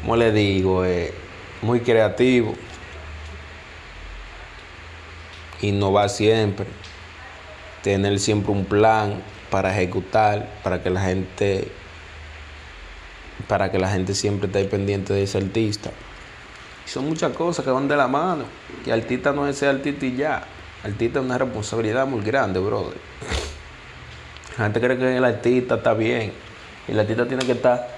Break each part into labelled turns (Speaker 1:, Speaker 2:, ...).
Speaker 1: Como le digo, eh, muy creativo. Innovar siempre. Tener siempre un plan para ejecutar, para que la gente para que la gente siempre esté pendiente de ese artista. Y son muchas cosas que van de la mano. Que artista no es ese artista y ya. Artista es una responsabilidad muy grande, brother. La gente cree que el artista está bien. Y el artista tiene que estar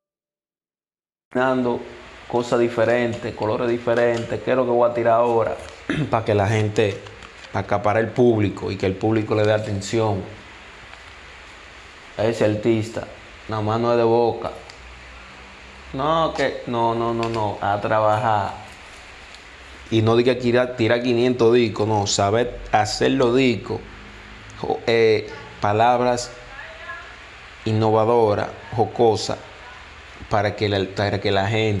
Speaker 1: cosas diferentes, colores diferentes, qué es lo que voy a tirar ahora, para que la gente, para el público y que el público le dé atención a ese artista. Nada más es de boca. No, que, no, no, no, no, a trabajar. Y no diga tirar 500 discos, no, saber hacer los discos, eh, palabras innovadoras, jocosas para que la, para que la gente...